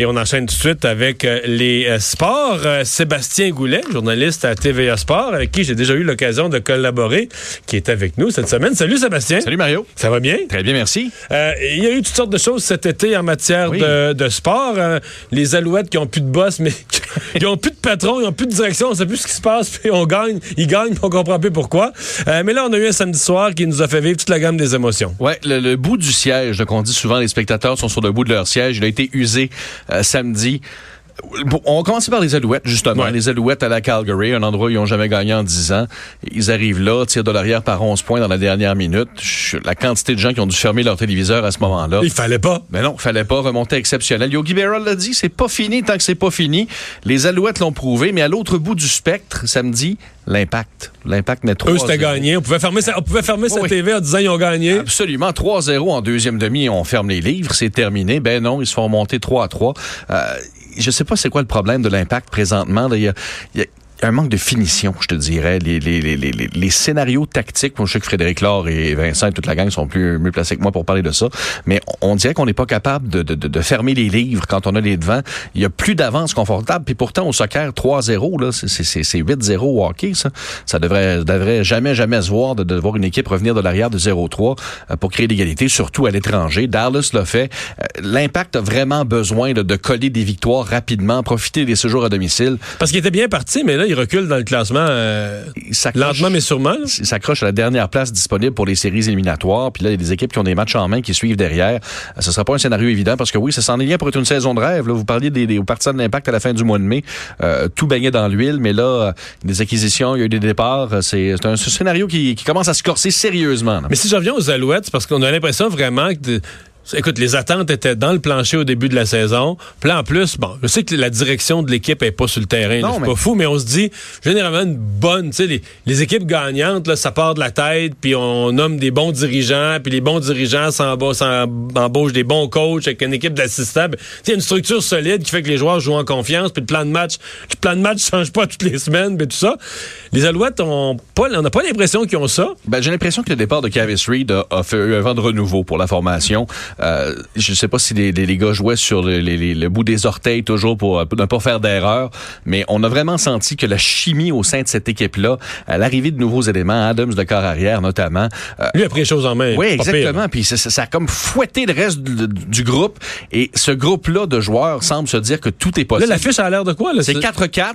Et on enchaîne tout de suite avec euh, les euh, sports. Euh, Sébastien Goulet, journaliste à TVA Sport, avec qui j'ai déjà eu l'occasion de collaborer, qui est avec nous cette semaine. Salut Sébastien. Salut Mario. Ça va bien? Très bien, merci. Il y a eu toutes sortes de choses cet été en matière de, de, sport. les Alouettes qui ont plus de boss, mais ils ont plus de patron, ils ont plus de direction, on sait plus ce qui se passe, puis on gagne, ils gagnent, puis on comprend plus pourquoi. mais là, on a eu un samedi soir qui nous a fait vivre toute la gamme des émotions. Ouais, le, bout du siège, qu'on dit souvent, les spectateurs sont sur le bout de leur siège, il a été usé euh, samedi. On va commencer par les Alouettes, justement. Les Alouettes à la Calgary, un endroit où ils n'ont jamais gagné en 10 ans. Ils arrivent là, tirent de l'arrière par 11 points dans la dernière minute. La quantité de gens qui ont dû fermer leur téléviseur à ce moment-là. Il fallait pas. Mais non, il fallait pas. Remonter exceptionnel. Yogi Berra l'a dit, c'est pas fini tant que c'est pas fini. Les Alouettes l'ont prouvé, mais à l'autre bout du spectre, samedi, l'impact. L'impact n'est 3 Eux, c'était gagné. On pouvait fermer sa, on pouvait fermer sa TV en disant ils ont gagné. Absolument. 3-0 en deuxième demi, on ferme les livres, c'est terminé. Ben non, ils se font remonter 3 3. Euh, je sais pas c'est quoi le problème de l'impact présentement. A, un manque de finition, je te dirais. Les, les, les, les, les scénarios tactiques, je sais que Frédéric Laure et Vincent et toute la gang sont plus mieux placés que moi pour parler de ça, mais on dirait qu'on n'est pas capable de, de, de, fermer les livres quand on a les devants. Il y a plus d'avance confortable, puis pourtant au soccer 3-0, là, c'est 8-0 au hockey, ça. Ça devrait, devrait jamais, jamais se voir de, de voir une équipe revenir de l'arrière de 0-3 euh, pour créer l'égalité, surtout à l'étranger. Dallas l'a fait. Euh, l'impact a vraiment besoin de, de coller des victoires rapidement, profiter des séjours à domicile. Parce qu'il était bien parti, mais là, il recule dans le classement euh, lentement mais sûrement. Il s'accroche à la dernière place disponible pour les séries éliminatoires. Puis là, il y a des équipes qui ont des matchs en main qui suivent derrière. Euh, ce sera pas un scénario évident parce que oui, ça s'en est bien pour être une saison de rêve. Là, vous parliez des, des partisans de l'impact à la fin du mois de mai. Euh, tout baignait dans l'huile, mais là, des acquisitions, il y a eu des départs. C'est un, scénario qui, qui, commence à se corser sérieusement. Mais si je reviens aux Alouettes, parce qu'on a l'impression vraiment que Écoute, les attentes étaient dans le plancher au début de la saison. Puis là, en plus, bon, je sais que la direction de l'équipe est pas sur le terrain. C'est pas fou, mais on se dit, généralement, une bonne, tu sais, les, équipes gagnantes, là, ça part de la tête, puis on nomme des bons dirigeants, puis les bons dirigeants s'embauchent des bons coachs avec une équipe d'assistants. Tu une structure solide qui fait que les joueurs jouent en confiance, puis le plan de match, le plan de match change pas toutes les semaines, mais tout ça. Les Alouettes, ont pas, on n'a pas l'impression qu'ils ont ça. Ben, j'ai l'impression que le départ de Cavis Reed a, fait un vent de renouveau pour la formation. Euh, je sais pas si les, les, gars jouaient sur le, le, bout des orteils toujours pour ne pas faire d'erreur, mais on a vraiment senti que la chimie au sein de cette équipe-là, à l'arrivée de nouveaux éléments, Adams de corps arrière notamment. Euh, Lui a pris les choses en main. Oui, exactement. Puis ça, ça, a comme fouetté le reste du, groupe. Et ce groupe-là de joueurs semble se dire que tout est possible. Là, l'affiche a l'air de quoi? C'est 4-4.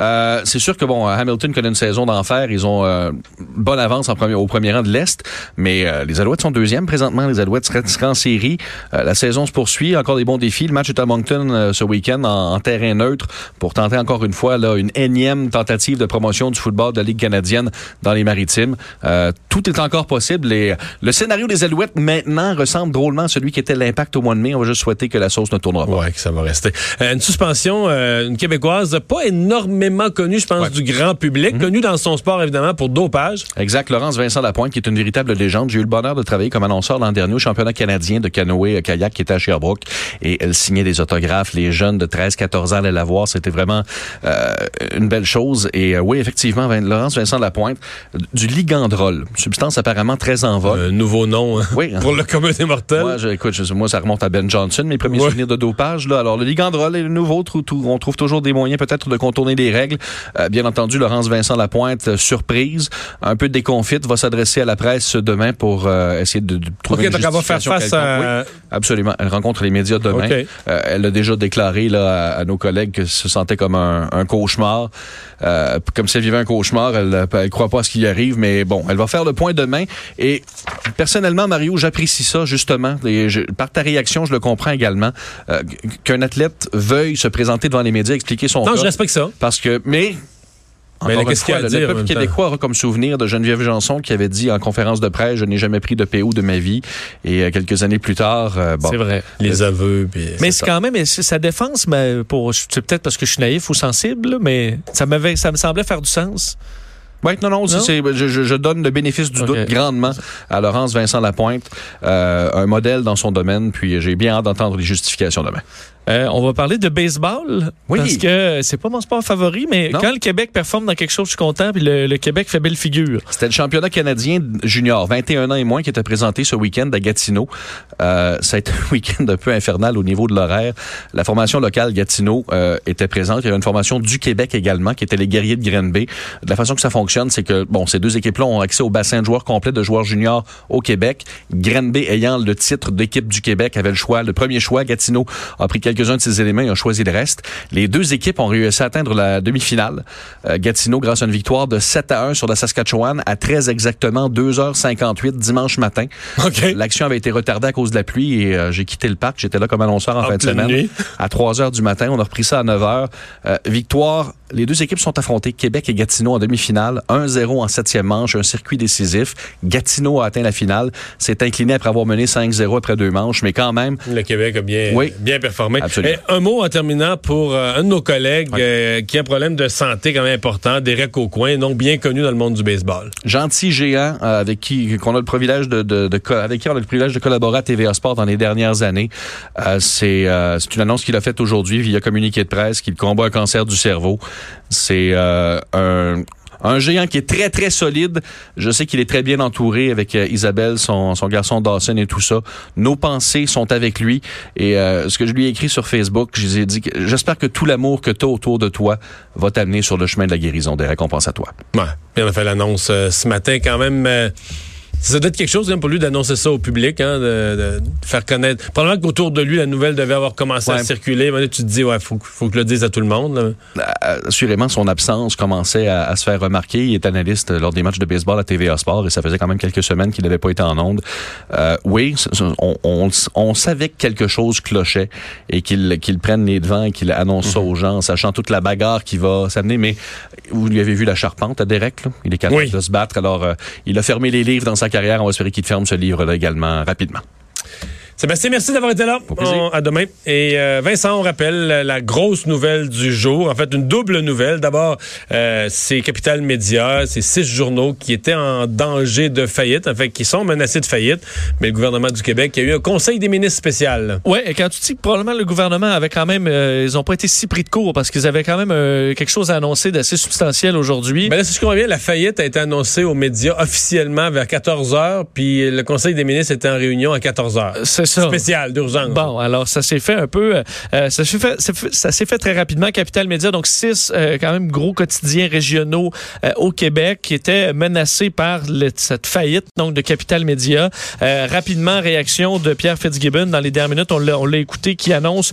Euh, c'est sûr que bon, Hamilton connaît une saison d'enfer. Ils ont euh, bonne avance en premier, au premier rang de l'Est. Mais euh, les Alouettes sont deuxième présentement. Les Alouettes seraient en série. Euh, la saison se poursuit, encore des bons défis. Le match est à Moncton euh, ce week-end en, terrain neutre pour tenter encore une fois là, une énième tentative de promotion du football de la Ligue canadienne dans les maritimes. Euh, tout est encore possible et le scénario des Alouettes maintenant ressemble drôlement à celui qui était l'impact au mois de mai. On va juste souhaiter que la sauce ne tournera pas. Oui, que ça va rester. une suspension, une québécoise pas énormément connue, je pense, du grand public, mhm. connue dans son sport évidemment pour dopage. Exact. Laurence Vincent Lapointe, qui est une véritable légende. J'ai eu le bonheur de travailler comme annonceur l'an dernier au championnat canadien de canoë kayak qui était à Sherbrooke et elle signait des autographes. Les jeunes de 13-14 ans allaient la voir. C'était vraiment euh, une belle chose. Et euh, oui, effectivement, Laurence Vincent Lapointe, du ligandrol, substance apparemment très en vogue. Un nouveau nom hein, oui, pour le commun des mortels. Moi, je, écoute, moi, ça remonte à Ben Johnson, mes premiers souvenirs de dopage. Là. Alors, le ligandrol est le nouveau. on trouve toujours des moyens peut-être de contourner les règles. Euh, bien entendu, Laurence Vincent Lapointe, surprise, un peu déconfite, va s'adresser à la presse demain pour essayer de, trouver une va faire face à... Absolument. Elle rencontre les médias demain. Euh, elle a déjà déclaré là, à, nos collègues que se sentait comme un, cauchemar. Euh, comme si elle vivait un cauchemar. Elle ne croit pas à ce qui arrive, mais bon, elle va faire le point demain. Et personnellement, Mario, j'apprécie ça justement. Et par ta réaction, je le comprends également. Euh, qu'un athlète veuille se présenter devant les médias, expliquer son non, je respecte ça. Parce que, mais mais qu'est-ce qu'il y a à dire? Le peuple québécois aura comme souvenir de Geneviève Janson qui avait dit en conférence de presse Je n'ai jamais pris de PO de ma vie. Et euh, quelques années plus tard. Euh, bon, c'est vrai. Les aveux. mais c'est quand même sa défense, mais pour c'est peut-être parce que je suis naïf ou sensible, mais ça m'avait ça me semblait faire du sens. Oui, non, non, je, donne le bénéfice du doute grandement à Laurence Vincent Lapointe, euh, un modèle dans son domaine, puis j'ai bien hâte d'entendre les justifications demain. Euh, on va parler de baseball. Oui. Parce que c'est pas mon sport favori, mais quand le Québec performe dans quelque chose, je suis content, puis le, Québec fait belle figure. C'était le championnat canadien junior, 21 ans et moins, qui était présenté ce week-end à Gatineau. Euh, ça a été un week-end un peu infernal au niveau de l'horaire. La formation locale Gatineau euh, était présente. Il y avait une formation du Québec également, qui était les guerriers de Grenby. De la façon que ça fonctionne, c'est que bon, ces deux équipes-là ont accès au bassin de joueurs complet de joueurs juniors au Québec. Grenby ayant le titre d'équipe du Québec avait le choix, le premier choix. Gatineau a pris quelques-uns de ses éléments et a choisi le reste. Les deux équipes ont réussi à atteindre la demi-finale. Euh, Gatineau, grâce à une victoire de 7 à 1 sur la Saskatchewan à 13 exactement 2h58 dimanche matin. L'action avait été retardée à cause de la pluie et euh, j'ai quitté le parc. J'étais là comme annonceur en, fin de semaine. À 3 h du matin, on a repris ça à 9 h. Euh, victoire. Les deux équipes sont affrontées, Québec et Gatineau en demi-finale. 1-0 en septième manche, un circuit décisif. Gatineau a atteint la finale. S'est incliné après avoir mené 5-0 après deux manches, mais quand même. Le Québec a bien, bien performé. Absolument un mot en terminant pour euh, un de nos collègues euh, qui a un problème de santé quand même important, Derek Aucoin, non bien connu dans le monde du baseball. Gentil géant euh, avec qui qu'on a le privilège de, de, avec qui on a le privilège de collaborer à TVA Sport dans les dernières années. c'est c'est une annonce qu'il a faite aujourd'hui via communiqué de presse qu'il combat un cancer du cerveau. C'est un un géant qui est très, très solide. Je sais qu'il est très bien entouré avec euh, Isabelle, son, son garçon Dawson et tout ça. Nos pensées sont avec lui. Et euh, ce que je lui ai écrit sur Facebook, je lui ai dit que j'espère que tout l'amour que tu as autour de toi va t'amener sur le chemin de la guérison, des récompenses à toi. Ouais. on a fait l'annonce euh, ce matin quand même. Ça doit être quelque chose pour lui d'annoncer ça au public, hein, de, faire connaître. Probablement qu'autour de lui, la nouvelle devait avoir commencé à circuler. Mais tu te dis, ouais, faut, faut que le dise à tout le monde. Euh, assurément, son absence commençait à, se faire remarquer. Il est analyste lors des matchs de baseball à TVA Sport et ça faisait quand même quelques semaines qu'il n'avait pas été en onde. Euh, oui, on, savait que quelque chose clochait et qu'il qu'il prenne les devants et qu'il annonce ça aux gens, sachant toute la bagarre qui va s'amener. Mais vous lui avez vu la charpente à Derek, là? il est capable de se battre. Alors, euh, il a fermé les livres dans sa On va espérer qu'il ferme ce livre-là également rapidement. Sébastien, merci d'avoir été là. à demain. Et euh, Vincent, on rappelle la grosse nouvelle du jour. En fait, une double nouvelle. D'abord, euh, c'est Capital Média, c'est six journaux qui étaient en danger de faillite, en fait, qui sont menacés de faillite. Mais le gouvernement du Québec a eu un conseil des ministres spécial. Oui, et quand tu dis que probablement le gouvernement avait quand même, euh, ils n'ont pas été si pris de court parce qu'ils avaient quand même euh, quelque chose à annoncer d'assez substantiel aujourd'hui. Mais là, si je comprends bien, la faillite a été annoncée aux médias officiellement vers 14 heures, puis le conseil des ministres était en réunion à 14 heures spécial d'urgence. Bon, alors ça s'est fait un peu, euh, ça s'est fait, ça s'est fait très rapidement. Capital Média, donc six euh, quand même gros quotidiens régionaux euh, au Québec qui étaient menacés par cette faillite donc de Capital Média. rapidement, réaction de Pierre Fitzgibbon dans les dernières minutes, on l'a écouté, qui annonce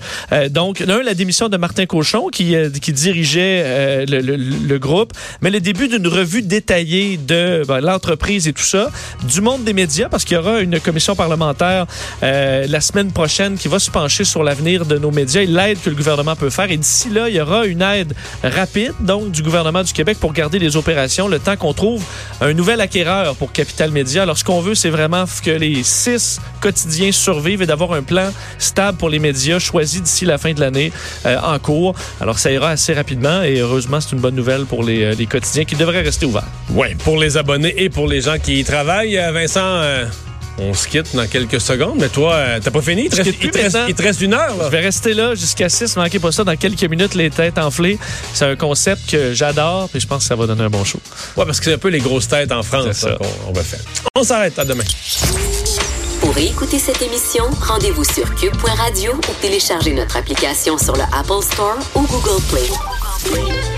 donc un la démission de Martin Cochon qui qui dirigeait le, le, groupe, mais le début d'une revue détaillée de ben, l'entreprise et tout ça, du monde des médias parce qu'il y aura une commission parlementaire euh, la semaine prochaine qui va se pencher sur l'avenir de nos médias et l'aide que le gouvernement peut faire. Et d'ici là, il y aura une aide rapide, donc, du gouvernement du Québec pour garder les opérations le temps qu'on trouve un nouvel acquéreur pour Capital Média. Alors, ce qu'on veut, c'est vraiment que les six quotidiens survivent et d'avoir un plan stable pour les médias choisi d'ici la fin de l'année euh, en cours. Alors, ça ira assez rapidement et heureusement, c'est une bonne nouvelle pour les, euh, les quotidiens qui devraient rester ouverts. Oui, pour les abonnés et pour les gens qui y travaillent. Vincent, on se quitte dans quelques secondes, mais toi, euh, t'as pas fini? Il te, reste, une heure. Je vais rester là jusqu'à 6. Manquez pas ça dans quelques minutes, les têtes enflées. C'est un concept que j'adore, et je pense que ça va donner un bon show. Ouais, parce que c'est un peu les grosses têtes en France qu'on on va faire. On s'arrête. À demain. Pour écouter cette émission, rendez-vous sur cube.radio ou téléchargez notre application sur le Apple Store ou Google Play.